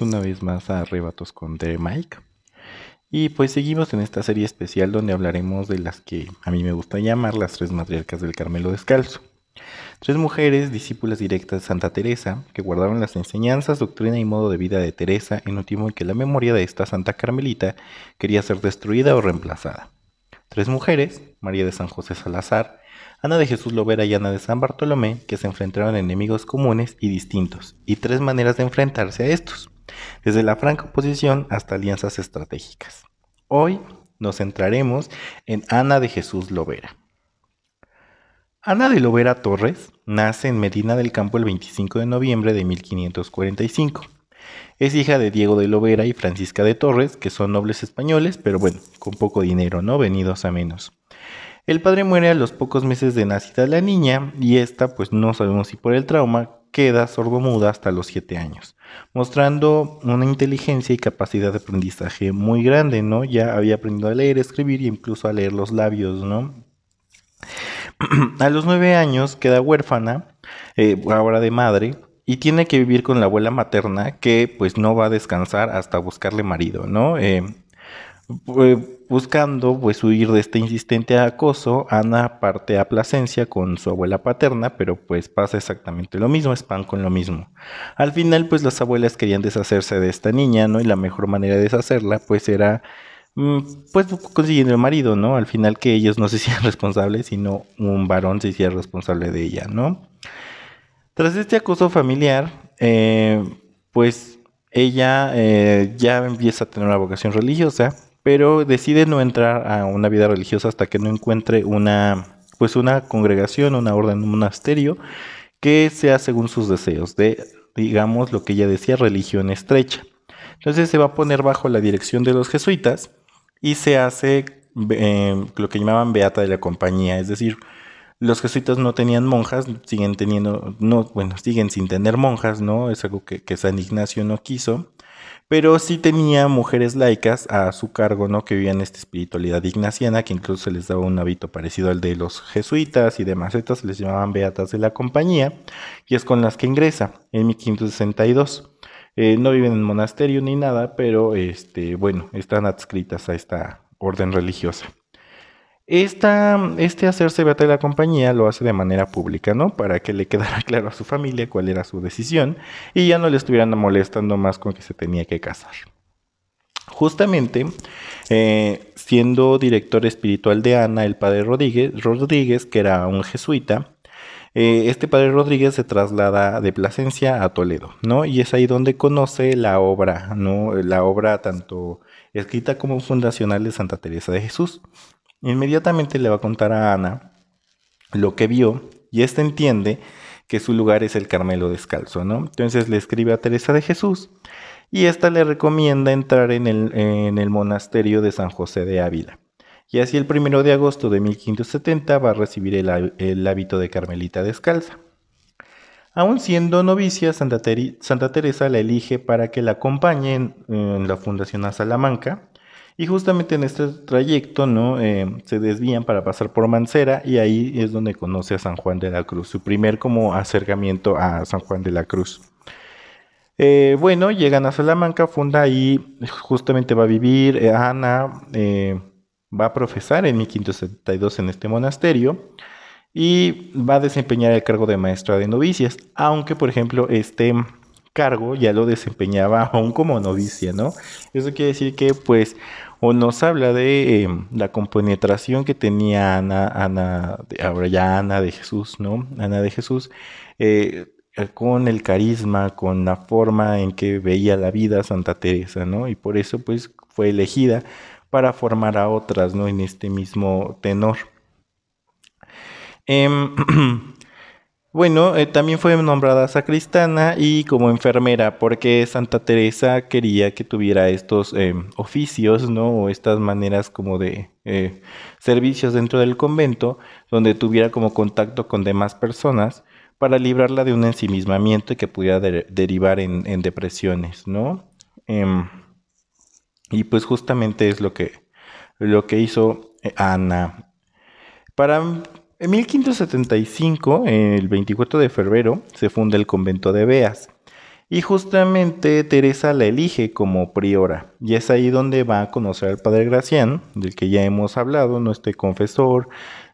Una vez más a Arrebatos con The Mike. Y pues seguimos en esta serie especial donde hablaremos de las que a mí me gusta llamar las tres matriarcas del Carmelo Descalzo. Tres mujeres, discípulas directas de Santa Teresa, que guardaron las enseñanzas, doctrina y modo de vida de Teresa en un tiempo en que la memoria de esta Santa Carmelita quería ser destruida o reemplazada. Tres mujeres, María de San José Salazar, Ana de Jesús Lovera y Ana de San Bartolomé, que se enfrentaron a enemigos comunes y distintos, y tres maneras de enfrentarse a estos, desde la franca oposición hasta alianzas estratégicas. Hoy nos centraremos en Ana de Jesús Lovera. Ana de Lovera Torres nace en Medina del Campo el 25 de noviembre de 1545. Es hija de Diego de Lovera y Francisca de Torres, que son nobles españoles, pero bueno, con poco dinero, ¿no? Venidos a menos. El padre muere a los pocos meses de nacida la niña y esta, pues no sabemos si por el trauma, queda sordomuda hasta los 7 años, mostrando una inteligencia y capacidad de aprendizaje muy grande, ¿no? Ya había aprendido a leer, escribir y incluso a leer los labios, ¿no? a los 9 años queda huérfana, eh, ahora de madre, y tiene que vivir con la abuela materna que pues no va a descansar hasta buscarle marido, ¿no? Eh, buscando pues huir de este insistente acoso, Ana parte a Plasencia con su abuela paterna, pero pues pasa exactamente lo mismo, es pan con lo mismo. Al final pues las abuelas querían deshacerse de esta niña, ¿no? Y la mejor manera de deshacerla pues era mm, pues consiguiendo el marido, ¿no? Al final que ellos no se hicieran responsables, sino un varón se hiciera responsable de ella, ¿no? Tras este acoso familiar, eh, pues ella eh, ya empieza a tener una vocación religiosa, pero decide no entrar a una vida religiosa hasta que no encuentre una, pues una congregación, una orden, un monasterio que sea según sus deseos, de, digamos, lo que ella decía, religión estrecha. Entonces se va a poner bajo la dirección de los jesuitas y se hace eh, lo que llamaban beata de la compañía, es decir, los jesuitas no tenían monjas, siguen teniendo, no, bueno, siguen sin tener monjas, ¿no? Es algo que, que San Ignacio no quiso pero sí tenía mujeres laicas a su cargo, ¿no? Que vivían esta espiritualidad ignaciana, que incluso se les daba un hábito parecido al de los jesuitas y demás. Estas se les llamaban beatas de la compañía, y es con las que ingresa en 1562. Eh, no viven en monasterio ni nada, pero este, bueno, están adscritas a esta orden religiosa. Este hacerse beata de la compañía lo hace de manera pública, ¿no? Para que le quedara claro a su familia cuál era su decisión y ya no le estuvieran molestando más con que se tenía que casar. Justamente, eh, siendo director espiritual de Ana, el padre Rodríguez, Rodríguez que era un jesuita, eh, este padre Rodríguez se traslada de Plasencia a Toledo, ¿no? Y es ahí donde conoce la obra, ¿no? La obra tanto escrita como fundacional de Santa Teresa de Jesús. Inmediatamente le va a contar a Ana lo que vio y ésta entiende que su lugar es el Carmelo descalzo, ¿no? Entonces le escribe a Teresa de Jesús y ésta le recomienda entrar en el, en el monasterio de San José de Ávila. Y así el primero de agosto de 1570 va a recibir el, hábito de Carmelita descalza. Aún siendo novicia, Santa, Teresa la elige para que la acompañe en la Fundación a Salamanca y justamente en este trayecto, ¿no? Eh, se desvían para pasar por Mancera y ahí es donde conoce a San Juan de la Cruz, su primer como acercamiento a San Juan de la Cruz. Eh, bueno, llegan a Salamanca, funda ahí, justamente va a vivir, eh, Ana va a profesar en 1572 en este monasterio y va a desempeñar el cargo de maestra de novicias, aunque por ejemplo este cargo ya lo desempeñaba aún como novicia, ¿no? Eso quiere decir que pues o nos habla de em, la compenetración que tenía Ana, Ana, ahora ya Ana de Jesús, ¿no? Ana de Jesús, eh, con el carisma, con la forma en que veía la vida Santa Teresa, ¿no? Y por eso, pues, fue elegida para formar a otras, ¿no? En este mismo tenor. Em, Bueno, eh, también fue nombrada sacristana y como enfermera, porque Santa Teresa quería que tuviera estos eh, oficios, ¿no? O estas maneras como de eh, servicios dentro del convento, donde tuviera como contacto con demás personas para librarla de un ensimismamiento que pudiera derivar en, en, depresiones, ¿no? Em, y pues justamente es lo que, lo que hizo Ana. Para en 1575, el 24 de febrero, se funda el convento de Beas. Y justamente Teresa la elige como priora. Y es ahí donde va a conocer al padre Gracián, del que ya hemos hablado, ¿no? este confesor,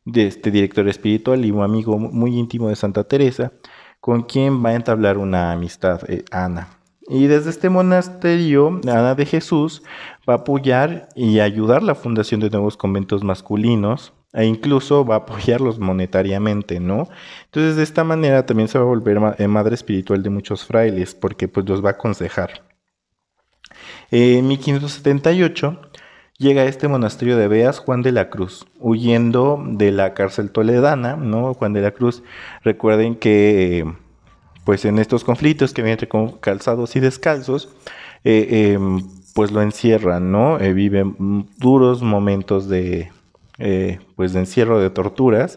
de este director espiritual y un amigo muy íntimo de Santa Teresa, con quien va a entablar una amistad, eh, Ana. Y desde este monasterio, Ana de Jesús va a apoyar y ayudar la fundación de nuevos conventos masculinos e incluso va a apoyarlos monetariamente, ¿no? Entonces de esta manera también se va a volver eh, madre espiritual de muchos frailes porque pues los va a aconsejar. En 1578 llega a este monasterio de Beas Juan de la Cruz, huyendo de la cárcel toledana, ¿no? Juan de la Cruz, recuerden que pues en estos conflictos que vienen entre calzados y descalzos, eh, em, pues lo encierran, ¿no? Eh, viven duros momentos de, eh, pues de encierro, de torturas,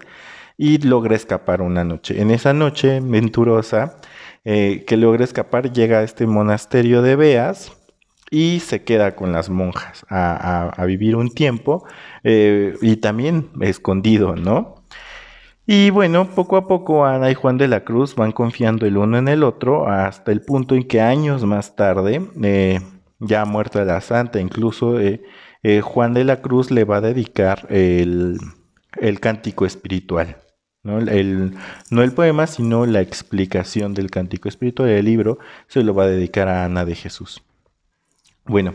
y logra escapar una noche. En esa noche venturosa, que logra escapar, llega a este monasterio de Beas, y se queda con las monjas a, vivir un tiempo y también escondido, ¿no? Y bueno, poco a poco Ana y Juan de la Cruz van confiando el uno en el otro hasta el punto en que años más tarde, eh, ya muerta la santa, incluso eh, eh, Juan de la Cruz le va a dedicar el, cántico espiritual. ¿no? El, no el poema, sino la explicación del cántico espiritual del libro se lo va a dedicar a Ana de Jesús. Bueno,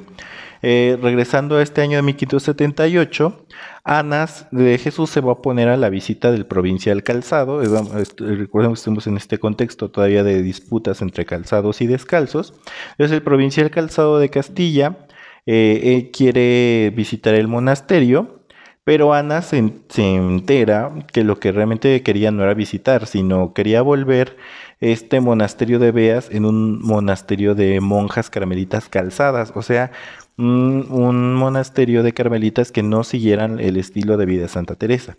eh, regresando a este año de 1578, Anas de Jesús se va a poner a la visita del provincial Calzado. Recuerden que estamos en este contexto todavía de disputas entre calzados y descalzos. Es el provincial Calzado de Castilla. Eh, eh, quiere visitar el monasterio. Pero Ana se, entera que lo que realmente quería no era visitar, sino quería volver este monasterio de Beas en un monasterio de monjas carmelitas calzadas, o sea, un, monasterio de carmelitas que no siguieran el estilo de vida de Santa Teresa.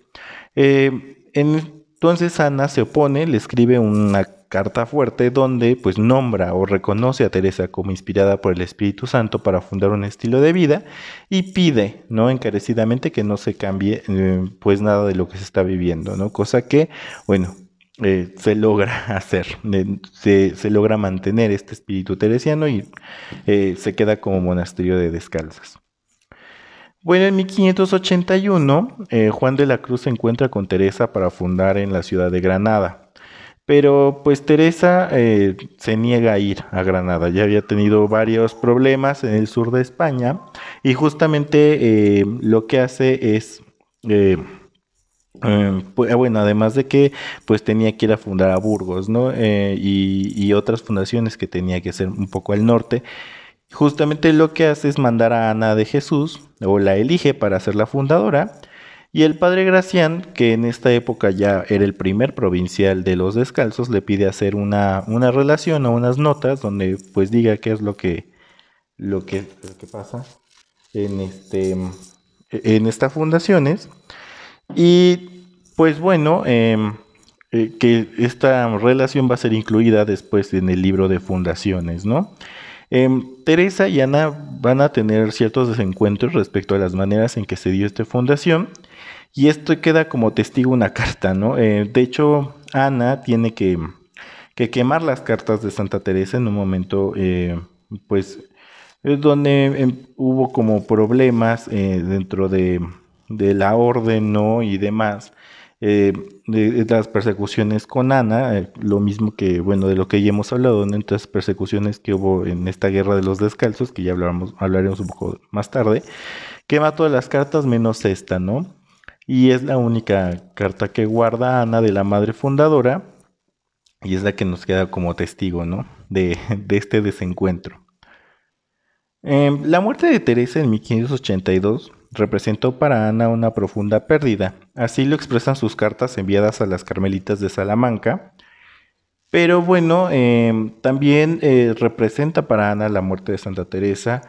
Eh, entonces Ana se opone, le escribe una carta fuerte donde pues nombra o reconoce a Teresa como inspirada por el Espíritu Santo para fundar un estilo de vida y pide, ¿no? encarecidamente que no se cambie eh, pues nada de lo que se está viviendo, ¿no? Cosa que, bueno, eh, se logra hacer, se, logra mantener este espíritu teresiano y eh, se queda como monasterio de descalzas. Bueno, en 1581, eh, Juan de la Cruz se encuentra con Teresa para fundar en la ciudad de Granada. Pero pues Teresa se niega a ir a Granada, ya había tenido varios problemas en el sur de España y justamente lo que hace es eh, pues, bueno, además de que pues tenía que ir a fundar a Burgos, ¿no? Eh, y, otras fundaciones que tenía que hacer un poco al norte. Justamente lo que hace es mandar a Ana de Jesús, o la elige para ser la fundadora, y el padre Gracián, que en esta época ya era el primer provincial de los descalzos, le pide hacer una, una relación o unas notas donde pues diga qué es lo que, lo que, lo que pasa en, este, en estas fundaciones. Y pues bueno, em, eh, que esta relación va a ser incluida después en el libro de fundaciones, ¿no? Em, Teresa y Ana van a tener ciertos desencuentros respecto a las maneras en que se dio esta fundación y esto queda como testigo una carta, ¿no? Eh, de hecho, Ana tiene que, quemar las cartas de Santa Teresa en un momento, eh, pues, donde em, hubo como problemas dentro de de la orden ¿no? y demás, eh, de, las persecuciones con Ana, eh, lo mismo que, bueno, de lo que ya hemos hablado, en estas persecuciones que hubo en esta guerra de los descalzos, que ya hablaremos, hablaremos un poco más tarde, quema todas las cartas menos esta, ¿no? Y es la única carta que guarda Ana de la madre fundadora, y es la que nos queda como testigo, ¿no? De, de este desencuentro. Em, la muerte de Teresa en 1582 representó para Ana una profunda pérdida. Así lo expresan sus cartas enviadas a las Carmelitas de Salamanca. Pero bueno, em, también eh, representa para Ana la muerte de Santa Teresa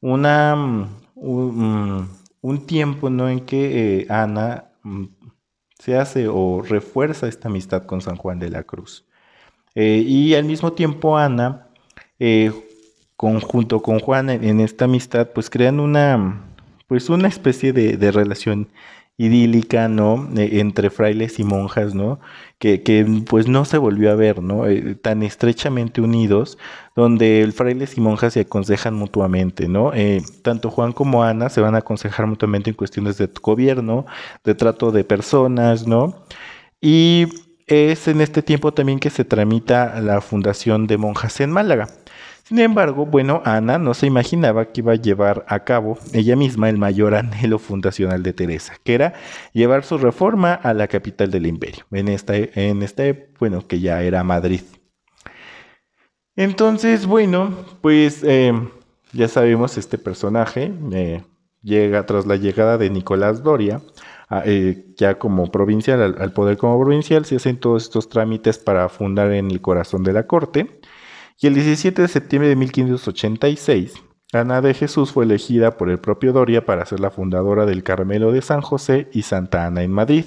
mm, mm, un, tiempo ¿no? en que eh, Ana mm, se hace o refuerza esta amistad con San Juan de la Cruz. Eh, y al mismo tiempo Ana, junto con Juan en, esta amistad, pues crean una, pues una especie de, relación idílica, ¿no? E, entre frailes y monjas, ¿no? Que, pues no se volvió a ver, ¿no? Eh, tan estrechamente unidos, donde el frailes y monjas se aconsejan mutuamente, ¿no? Eh, tanto Juan como Ana se van a aconsejar mutuamente en cuestiones de gobierno, de trato de personas, ¿no? Y es en este tiempo también que se tramita la fundación de monjas en Málaga. Sin embargo, bueno, Ana no se imaginaba que iba a llevar a cabo ella misma el mayor anhelo fundacional de Teresa, que era llevar su reforma a la capital del imperio, en esta, en este, bueno, que ya era Madrid. Entonces, bueno, pues eh, ya sabemos este personaje eh, llega tras la llegada de Nicolás Doria, eh, ya como provincial, al, al, poder como provincial, se hacen todos estos trámites para fundar en el corazón de la corte. Y el 17 de septiembre de 1586, Ana de Jesús fue elegida por el propio Doria para ser la fundadora del Carmelo de San José y Santa Ana en Madrid.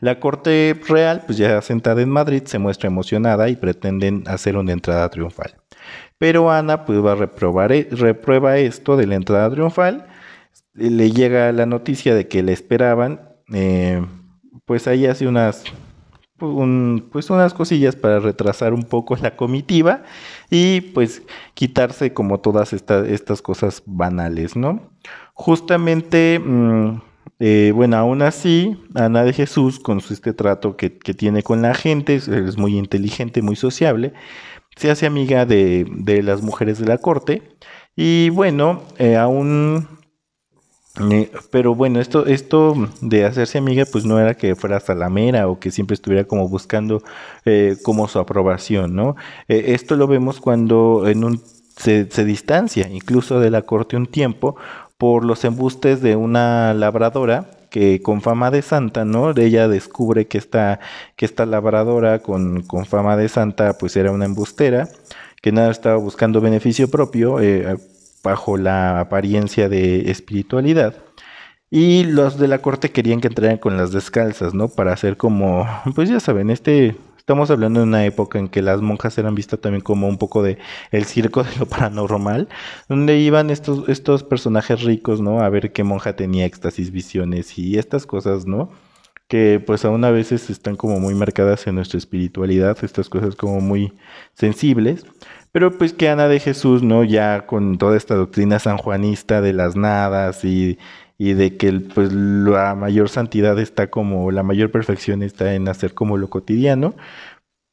La corte real, pues ya sentada en Madrid, se muestra emocionada y pretenden hacer una entrada triunfal. Pero Ana pues, va a reprobar, e, reprueba esto de la entrada triunfal, le llega la noticia de que le esperaban, eh, pues ahí hace unas pues unas cosillas para retrasar un poco la comitiva y pues quitarse como todas estas cosas banales, ¿no? Justamente, mm, eh, bueno, aún así, Ana de Jesús, con este trato que, tiene con la gente, es, muy inteligente, muy sociable, se hace amiga de, las mujeres de la corte y bueno, eh, aún pero bueno, esto, esto de hacerse amiga, pues no era que fuera salamera o que siempre estuviera como buscando eh, como su aprobación, ¿no? Eh, esto lo vemos cuando en un, se, se, distancia incluso de la corte un tiempo por los embustes de una labradora que con fama de santa, ¿no? Ella descubre que esta, que esta labradora con, con fama de santa, pues era una embustera que nada estaba buscando beneficio propio, eh, bajo la apariencia de espiritualidad. Y los de la corte querían que entraran con las descalzas, ¿no? Para hacer como, pues ya saben, este, estamos hablando de una época en que las monjas eran vistas también como un poco de el circo de lo paranormal, donde iban estos, estos personajes ricos, ¿no? A ver qué monja tenía éxtasis, visiones y estas cosas, ¿no? Que pues aún a veces están como muy marcadas en nuestra espiritualidad, estas cosas como muy sensibles, pero pues que Ana de Jesús, ¿no? Ya con toda esta doctrina sanjuanista de las nadas y, y de que pues la mayor santidad está como, la mayor perfección está en hacer como lo cotidiano,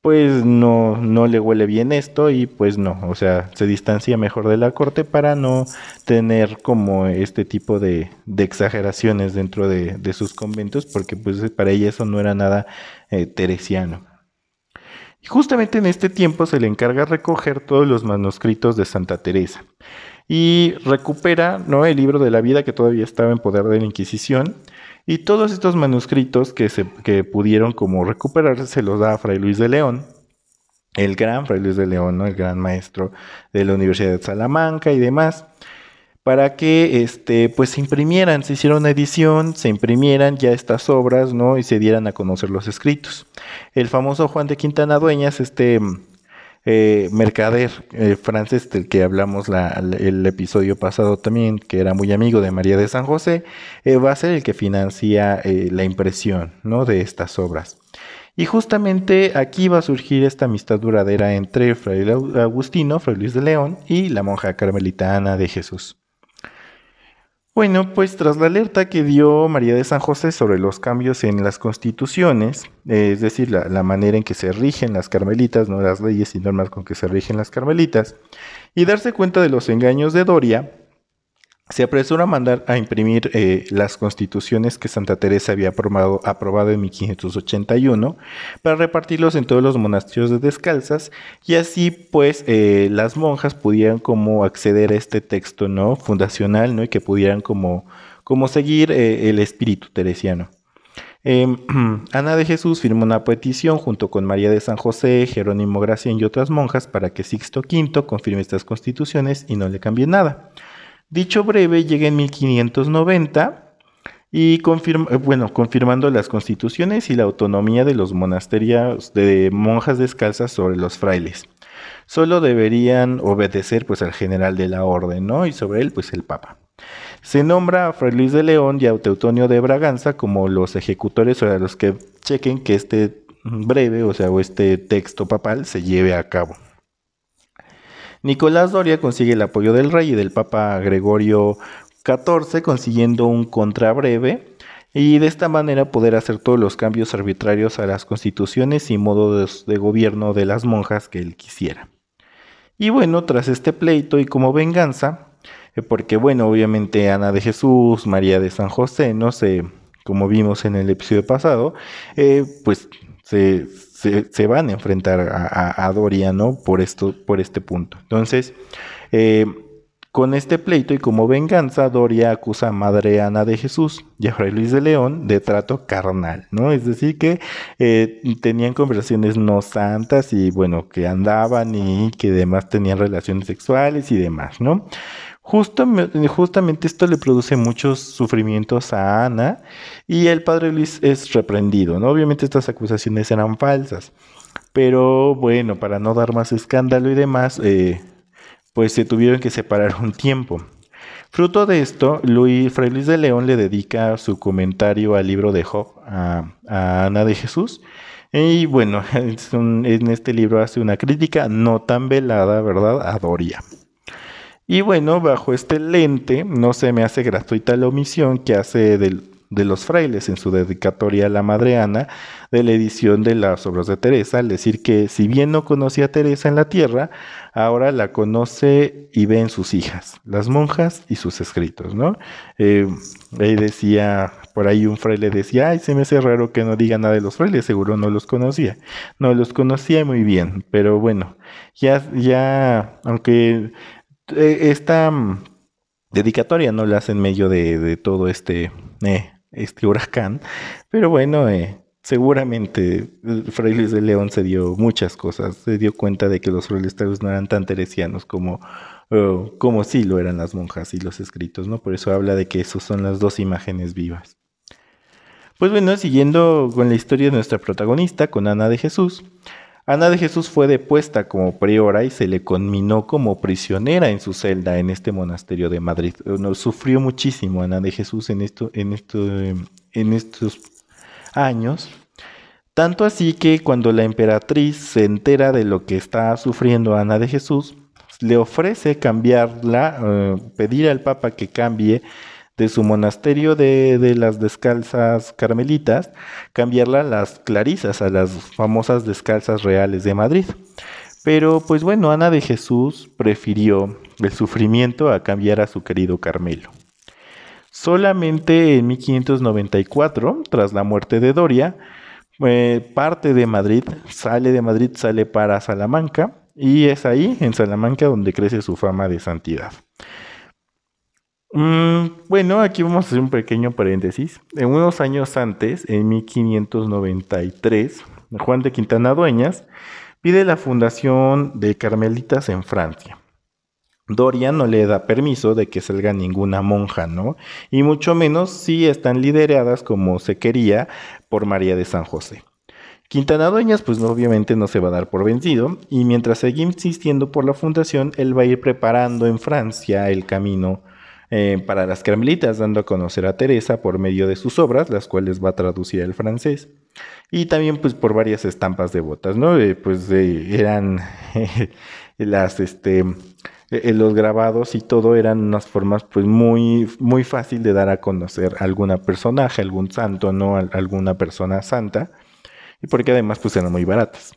pues no, no le huele bien esto y pues no, o sea, se distancia mejor de la corte para no tener como este tipo de, exageraciones dentro de, de, sus conventos, porque pues para ella eso no era nada eh, teresiano. Y justamente en este tiempo se le encarga recoger todos los manuscritos de Santa Teresa y recupera ¿no? el libro de la vida que todavía estaba en poder de la Inquisición y todos estos manuscritos que, se, que pudieron como recuperarse se los da a Fray Luis de León, el gran Fray Luis de León, ¿no? el gran maestro de la Universidad de Salamanca y demás para que este, pues se imprimieran, se hiciera una edición, se imprimieran ya estas obras, ¿no? Y se dieran a conocer los escritos. El famoso Juan de Quintana Dueñas, este eh, mercader eh, francés del que hablamos el episodio pasado también, que era muy amigo de María de San José, eh, va a ser el que financia la impresión, ¿no? De estas obras. Y justamente aquí va a surgir esta amistad duradera entre Fray Agustino, Fray Luis de León, y la monja carmelitana de Jesús. Bueno, pues tras la alerta que dio María de San José sobre los cambios en las constituciones, es decir, la, manera en que se rigen las carmelitas, no las leyes y normas con que se rigen las carmelitas, y darse cuenta de los engaños de Doria, se apresura a mandar a imprimir eh, las constituciones que Santa Teresa había aprobado, en 1581 para repartirlos en todos los monasterios de descalzas y así pues eh, las monjas pudieran como acceder a este texto no fundacional no y que pudieran como, como seguir eh, el espíritu teresiano. Em, Ana de Jesús firmó una petición junto con María de San José, Jerónimo Gracia y otras monjas para que Sixto V confirme estas constituciones y no le cambie nada. Dicho breve llega en 1590 y eh, bueno, confirmando las constituciones y la autonomía de los monasterios de monjas descalzas sobre los frailes. Solo deberían obedecer pues al general de la orden, ¿no? Y sobre él pues el papa. Se nombra a Fray Luis de León y a Teutonio de Braganza como los ejecutores o a los que chequen que este breve, o sea, o este texto papal se lleve a cabo. Nicolás Doria consigue el apoyo del rey y del Papa Gregorio XIV, consiguiendo un contrabreve y de esta manera poder hacer todos los cambios arbitrarios a las constituciones y modos de gobierno de las monjas que él quisiera. Y bueno, tras este pleito y como venganza, eh, porque bueno, obviamente Ana de Jesús, María de San José, no sé, como vimos en el episodio pasado, eh, pues se, se, van a enfrentar a, Doria, ¿no? Por, esto, por este punto. Entonces, eh, con este pleito y como venganza, Doria acusa a Madre Ana de Jesús y a Fray Luis de León de trato carnal, ¿no? Es decir, que eh, tenían conversaciones no santas y bueno, que andaban y que además tenían relaciones sexuales y demás, ¿no? Justamente esto le produce muchos sufrimientos a Ana y el padre Luis es reprendido, ¿no? Obviamente estas acusaciones eran falsas, pero bueno, para no dar más escándalo y demás, eh, pues se tuvieron que separar un tiempo. Fruto de esto, Luis, Fray Luis de León le dedica su comentario al libro de Job a, Ana de Jesús. Y bueno, en este libro hace una crítica no tan velada, ¿verdad?, a Doria. Y bueno, bajo este lente no se me hace gratuita la omisión que hace de los frailes en su dedicatoria a la Madre Ana de la edición de las obras de Teresa, al decir que si bien no conocía a Teresa en la tierra, ahora la conoce y ve en sus hijas, las monjas y sus escritos, ¿no? Eh, ahí decía, por ahí un fraile decía, ay, se me hace raro que no diga nada de los frailes, seguro no los conocía. No, los conocía muy bien, pero bueno, ya, ya, aunque esta mm, dedicatoria no la hace en medio de, todo este, eh, este huracán, pero bueno, eh, seguramente Fray Luis de León se dio muchas cosas, se dio cuenta de que los frailes no eran tan teresianos como, como sí lo eran las monjas y los escritos, ¿no? Por eso habla de que esos son las dos imágenes vivas. Pues bueno, siguiendo con la historia de nuestra protagonista, con Ana de Jesús, Ana de Jesús fue depuesta como priora y se le conminó como prisionera en su celda en este monasterio de Madrid. sufrió muchísimo Ana de Jesús en, en, en estos años. Tanto así que cuando la emperatriz se entera de lo que está sufriendo Ana de Jesús, le ofrece cambiarla, eh, pedir al Papa que cambie de su monasterio de, las descalzas carmelitas, cambiarla a las clarisas, a las famosas descalzas reales de Madrid. Pero pues bueno, Ana de Jesús prefirió el sufrimiento a cambiar a su querido Carmelo. Solamente en 1594, tras la muerte de Doria, eh, parte de Madrid, sale de Madrid, sale para Salamanca, y es ahí, en Salamanca, donde crece su fama de santidad. Mm, bueno, aquí vamos a hacer un pequeño paréntesis. En unos años antes, en 1593, Juan de Quintana Dueñas pide la fundación de Carmelitas en Francia. Doria no le da permiso de que salga ninguna monja, ¿no? Y mucho menos si están lideradas como se quería por María de San José. Quintana Dueñas, pues obviamente no se va a dar por vencido, y mientras sigue insistiendo por la fundación, él va a ir preparando en Francia el camino eh, para las carmelitas, dando a conocer a Teresa por medio de sus obras, las cuales va a traducir al francés, y también pues por varias estampas de botas, ¿no? Eh, pues eran las, este, eh, los grabados y todo eran unas formas pues muy, muy fácil de dar a conocer a alguna personaje, algún santo, ¿no? alguna persona santa, y porque además pues eran muy baratas.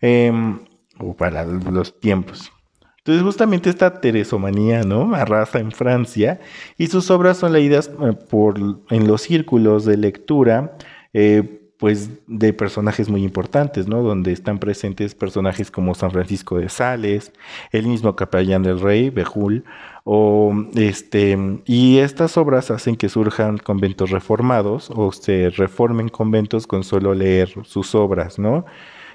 Em, o para los tiempos. Entonces justamente esta teresomanía, ¿no? Arrasa en Francia y sus obras son leídas eh, por, en los círculos de lectura, eh, pues de personajes muy importantes, ¿no? Donde están presentes personajes como San Francisco de Sales, el mismo capellán del rey, Bejul, o este, y estas obras hacen que surjan conventos reformados o se reformen conventos con solo leer sus obras, ¿no?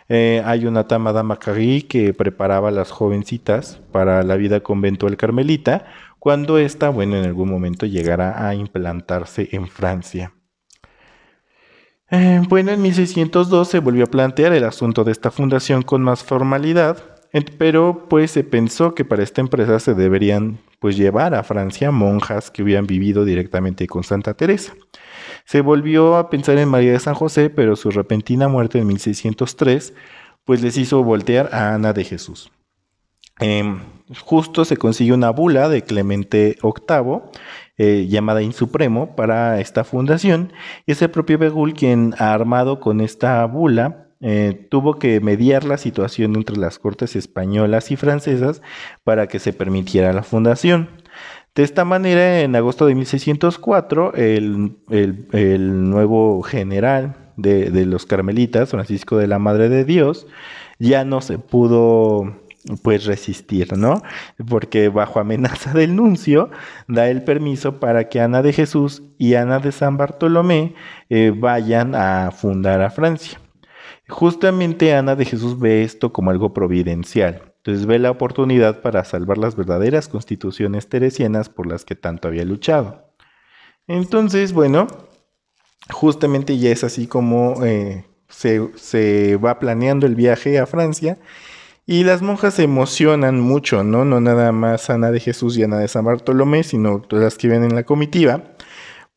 Eh, hay una Tamada Macari que preparaba a las jovencitas para la vida conventual carmelita, cuando ésta, bueno, en algún momento llegará a implantarse en Francia. Eh, bueno, en 1602 se volvió a plantear el asunto de esta fundación con más formalidad, pero pues se pensó que para esta empresa se deberían pues llevar a Francia monjas que hubieran vivido directamente con Santa Teresa. Se volvió a pensar en María de San José, pero su repentina muerte en 1603 pues les hizo voltear a Ana de Jesús. Em, justo se consiguió una bula de Clemente VIII eh, llamada Insupremo para esta fundación y es el propio Begul quien armado con esta bula eh, tuvo que mediar la situación entre las cortes españolas y francesas para que se permitiera la fundación. De esta manera, en agosto de 1604, el, nuevo general de, de, los carmelitas, Francisco de la Madre de Dios, ya no se pudo pues resistir, ¿no? Porque bajo amenaza del nuncio da el permiso para que Ana de Jesús y Ana de San Bartolomé eh, vayan a fundar a Francia. Justamente Ana de Jesús ve esto como algo providencial. Entonces ve la oportunidad para salvar las verdaderas constituciones teresianas por las que tanto había luchado. Entonces, bueno, justamente ya es así como eh, se, se va planeando el viaje a Francia y las monjas se emocionan mucho, ¿no? No nada más Ana de Jesús y Ana de San Bartolomé, sino todas las que vienen en la comitiva,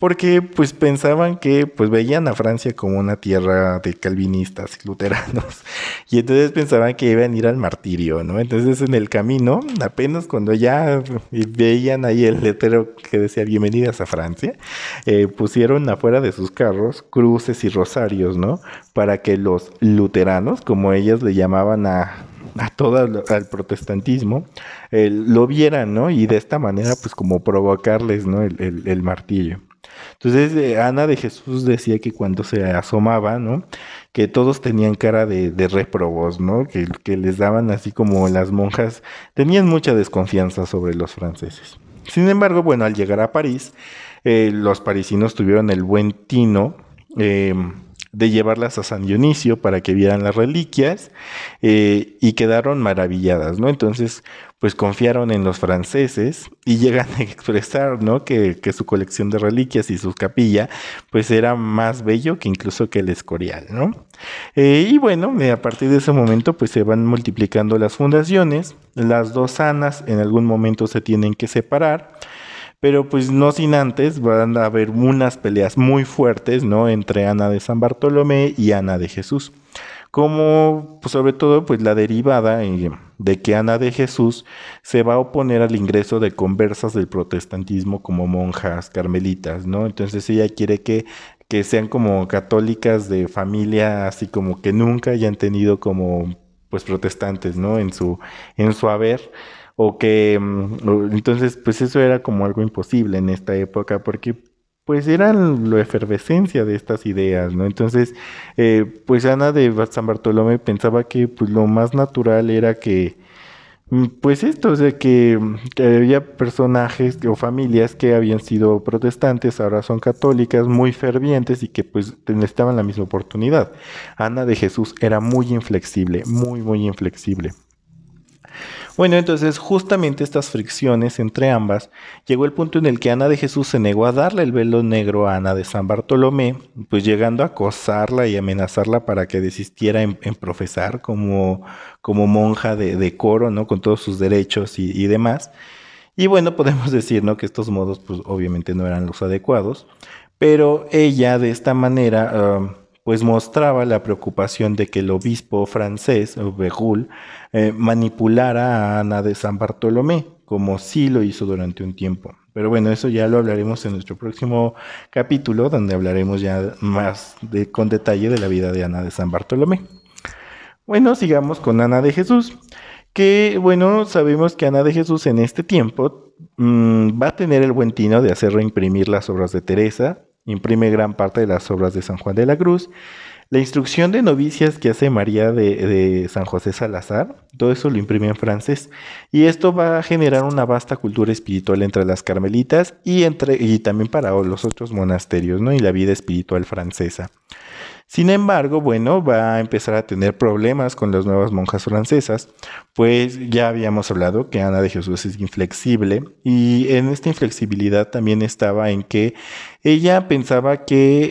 porque pues pensaban que pues veían a Francia como una tierra de calvinistas y luteranos, y entonces pensaban que iban a ir al martirio, ¿no? Entonces en el camino, apenas cuando ya veían ahí el letrero que decía bienvenidas a Francia, eh, pusieron afuera de sus carros cruces y rosarios, ¿no? Para que los luteranos, como ellas le llamaban a a todo al protestantismo, lo vieran, ¿no? Y de esta manera, pues como provocarles, ¿no? El, martillo. Entonces, eh, Ana de Jesús decía que cuando se asomaba, ¿no? Que todos tenían cara de, de reprobos, ¿no? Que, les daban así como las monjas, tenían mucha desconfianza sobre los franceses. Sin embargo, bueno, al llegar a París, eh, los parisinos tuvieron el buen tino, eh, de llevarlas a San Dionisio para que vieran las reliquias eh, y quedaron maravilladas, ¿no? Entonces, pues confiaron en los franceses y llegan a expresar, ¿no? Que, su colección de reliquias y su capilla, pues era más bello que incluso que el Escorial, ¿no? Eh, y bueno, eh, a partir de ese momento, pues se van multiplicando las fundaciones, las dos sanas en algún momento se tienen que separar, pero pues no sin antes van a haber unas peleas muy fuertes, ¿no? Entre Ana de San Bartolomé y Ana de Jesús. Como pues, sobre todo pues la derivada eh, de que Ana de Jesús se va a oponer al ingreso de conversas del protestantismo como monjas carmelitas, ¿no? Entonces ella quiere que que sean como católicas de familia, así como que nunca hayan tenido como pues protestantes, ¿no? En su en su haber o que mm, entonces pues eso era como algo imposible en esta época porque pues eran la efervescencia de estas ideas, ¿no? Entonces, eh, pues Ana de San Bartolomé pensaba que pues lo más natural era que, mm, pues esto, o sea, que, que, había personajes o familias que habían sido protestantes, ahora son católicas, muy fervientes y que pues necesitaban la misma oportunidad. Ana de Jesús era muy inflexible, muy, muy inflexible. Bueno, entonces justamente estas fricciones entre ambas llegó el punto en el que Ana de Jesús se negó a darle el velo negro a Ana de San Bartolomé, pues llegando a acosarla y amenazarla para que desistiera en, profesar como, como monja de, coro, ¿no? Con todos sus derechos y, demás. Y bueno, podemos decir, ¿no? Que estos modos, pues obviamente no eran los adecuados, pero ella de esta manera... pues mostraba la preocupación de que el obispo francés, Begul, eh, manipulara a Ana de San Bartolomé, como sí lo hizo durante un tiempo. Pero bueno, eso ya lo hablaremos en nuestro próximo capítulo, donde hablaremos ya más de, con detalle de la vida de Ana de San Bartolomé. Bueno, sigamos con Ana de Jesús, que bueno, sabemos que Ana de Jesús en este tiempo mm, va a tener el buen tino de hacer reimprimir las obras de Teresa, imprime gran parte de las obras de San Juan de la Cruz. La instrucción de novicias que hace María de, San José Salazar, todo eso lo imprime en francés. Y esto va a generar una vasta cultura espiritual entre las carmelitas y, entre, y también para los otros monasterios, ¿no? Y la vida espiritual francesa. Sin embargo, bueno, va a empezar a tener problemas con las nuevas monjas francesas, pues ya habíamos hablado que Ana de Jesús es inflexible y en esta inflexibilidad también estaba en que ella pensaba que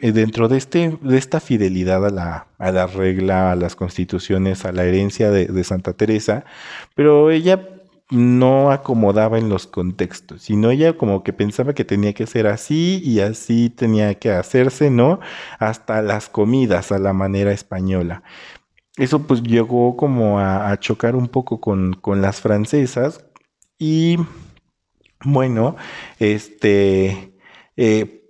eh, dentro de, este, de esta fidelidad a la, a la regla, a las constituciones, a la herencia de, de Santa Teresa, pero ella no acomodaba en los contextos, sino ella como que pensaba que tenía que ser así y así tenía que hacerse, ¿no? Hasta las comidas a la manera española. Eso pues llegó como a, chocar un poco con, con, las francesas y bueno, este... Eh,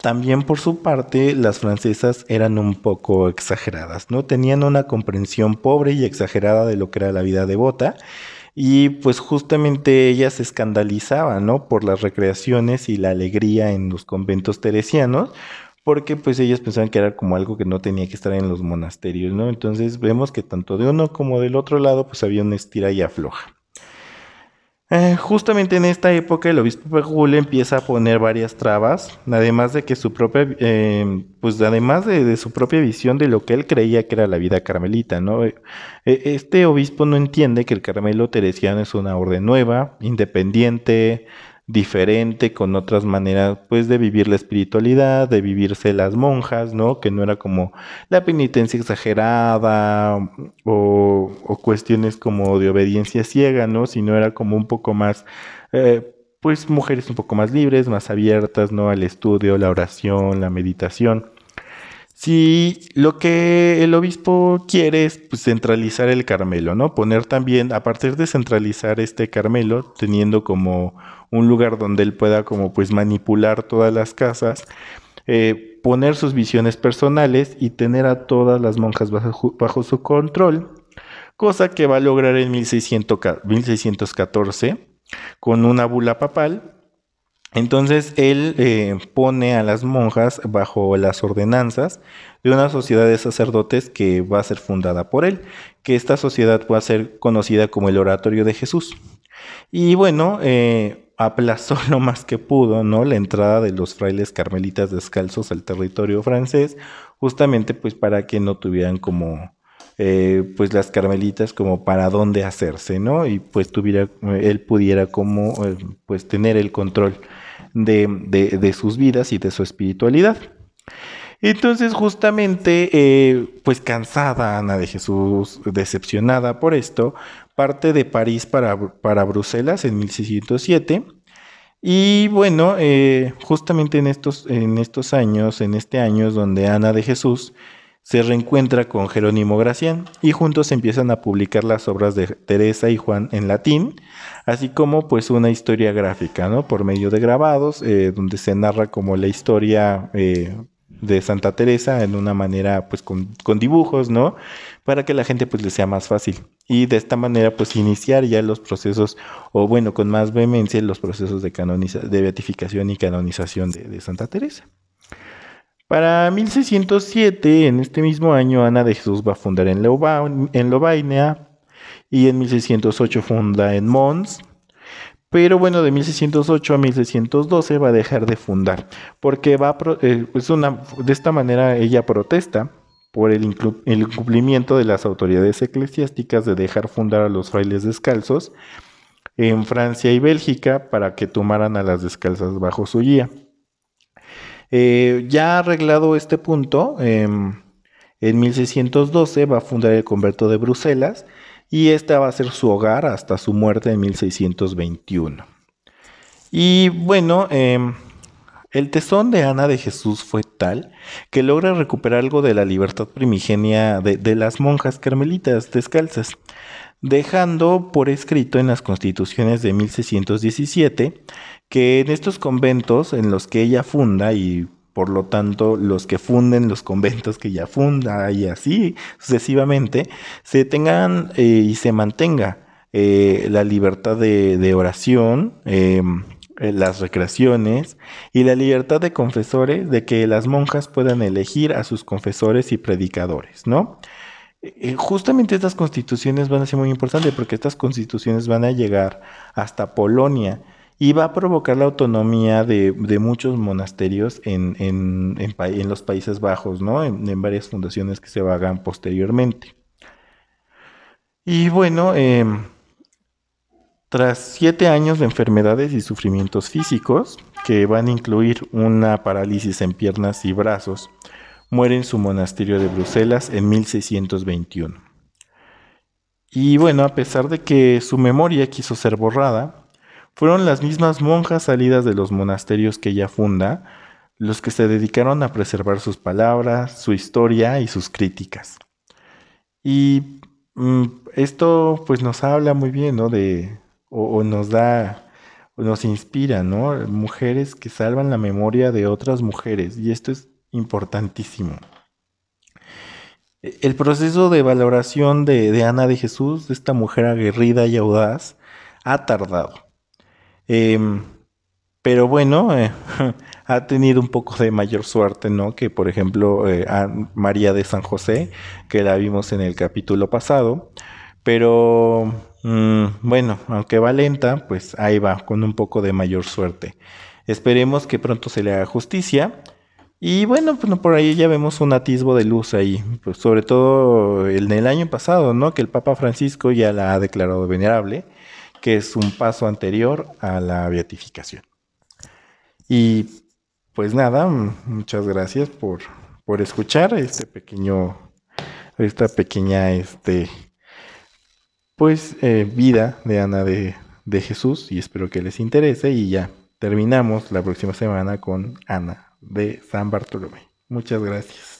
también por su parte, las francesas eran un poco exageradas, ¿no? Tenían una comprensión pobre y exagerada de lo que era la vida devota y pues justamente ellas se escandalizaban, ¿no? Por las recreaciones y la alegría en los conventos teresianos, porque pues ellas pensaban que era como algo que no tenía que estar en los monasterios, ¿no? Entonces vemos que tanto de uno como del otro lado pues había una estira y afloja. Eh, justamente en esta época el obispo Pegule empieza a poner varias trabas, además de que su propia, eh, pues además de, su propia visión de lo que él creía que era la vida carmelita, ¿no? Eh, este obispo no entiende que el Carmelo Teresiano es una orden nueva, independiente, diferente, con otras maneras, pues, de vivir la espiritualidad, de vivirse las monjas, ¿no? Que no era como la penitencia exagerada o, cuestiones como de obediencia ciega, ¿no? Sino era como un poco más, eh, pues, mujeres un poco más libres, más abiertas, ¿no? Al estudio, la oración, la meditación. Si lo que el obispo quiere es pues, centralizar el Carmelo, ¿no? Poner también, a partir de centralizar este Carmelo, teniendo como un lugar donde él pueda como pues manipular todas las casas, eh, poner sus visiones personales y tener a todas las monjas bajo, su control, cosa que va a lograr en 1614 con una bula papal. Entonces él eh, pone a las monjas bajo las ordenanzas de una sociedad de sacerdotes que va a ser fundada por él, que esta sociedad va a ser conocida como el Oratorio de Jesús. Y bueno, eh, aplazó lo más que pudo, ¿no? La entrada de los frailes carmelitas descalzos al territorio francés, justamente pues para que no tuvieran como, eh, pues las carmelitas como para dónde hacerse, ¿no? Y pues tuviera, él pudiera como, eh, pues tener el control de, de, sus vidas y de su espiritualidad. Entonces, justamente, eh, pues cansada Ana de Jesús, decepcionada por esto, parte de París para, para Bruselas en 1607. Y bueno, eh, justamente en estos, en estos años, en este año es donde Ana de Jesús se reencuentra con Jerónimo Gracián y juntos empiezan a publicar las obras de Teresa y Juan en latín, así como pues una historia gráfica, ¿no? Por medio de grabados, eh, donde se narra como la historia eh, de Santa Teresa en una manera pues con, dibujos, ¿no? Para que la gente pues le sea más fácil. Y de esta manera pues iniciar ya los procesos, o bueno, con más vehemencia los procesos de, canoniza de beatificación y canonización de, Santa Teresa. Para 1607, en este mismo año, Ana de Jesús va a fundar en, en Lovaina y en 1608 funda en Mons pero bueno, de 1608 a 1612 va a dejar de fundar, porque va eh, es una, de esta manera ella protesta por el, el, incumplimiento de las autoridades eclesiásticas de dejar fundar a los frailes descalzos en Francia y Bélgica para que tomaran a las descalzas bajo su guía. Eh, ya arreglado este punto, em, en 1612 va a fundar el convento de Bruselas, y esta va a ser su hogar hasta su muerte en 1621. Y bueno, em, el tesón de Ana de Jesús fue tal que logra recuperar algo de la libertad primigenia de, las monjas carmelitas descalzas, dejando por escrito en las constituciones de 1617 que en estos conventos en los que ella funda y por lo tanto, los que funden los conventos que ya funda y así sucesivamente, se tengan eh, y se mantenga eh, la libertad de, oración, em, eh, las recreaciones y la libertad de confesores, de que las monjas puedan elegir a sus confesores y predicadores, ¿no? justamente estas constituciones van a ser muy importantes porque estas constituciones van a llegar hasta Polonia y va a provocar la autonomía de, muchos monasterios en, en, los Países Bajos, ¿no? En, varias fundaciones que se hagan posteriormente. Y bueno, em, tras siete años de enfermedades y sufrimientos físicos, que van a incluir una parálisis en piernas y brazos, muere en su monasterio de Bruselas en 1621. Y bueno, a pesar de que su memoria quiso ser borrada, fueron las mismas monjas salidas de los monasterios que ella funda los que se dedicaron a preservar sus palabras, su historia y sus críticas. Y mm, esto pues nos habla muy bien, ¿no? De, o, nos da, nos inspira, ¿no? Mujeres que salvan la memoria de otras mujeres. Y esto es importantísimo. El proceso de valoración de, Ana de Jesús, de esta mujer aguerrida y audaz, ha tardado. Em, pero bueno, eh, ha tenido un poco de mayor suerte, ¿no? Que por ejemplo eh, María de San José, que la vimos en el capítulo pasado. Pero mm, bueno, aunque va lenta, pues ahí va, con un poco de mayor suerte. Esperemos que pronto se le haga justicia. Y bueno, pues por ahí ya vemos un atisbo de luz ahí, pues sobre todo en el año pasado, ¿no? Que el Papa Francisco ya la ha declarado venerable, que es un paso anterior a la beatificación. Y pues nada, muchas gracias por, por escuchar este pequeño, esta pequeña, este, pues, eh, vida de Ana de, de Jesús y espero que les interese y ya terminamos la próxima semana con Ana de San Bartolomé. Muchas gracias.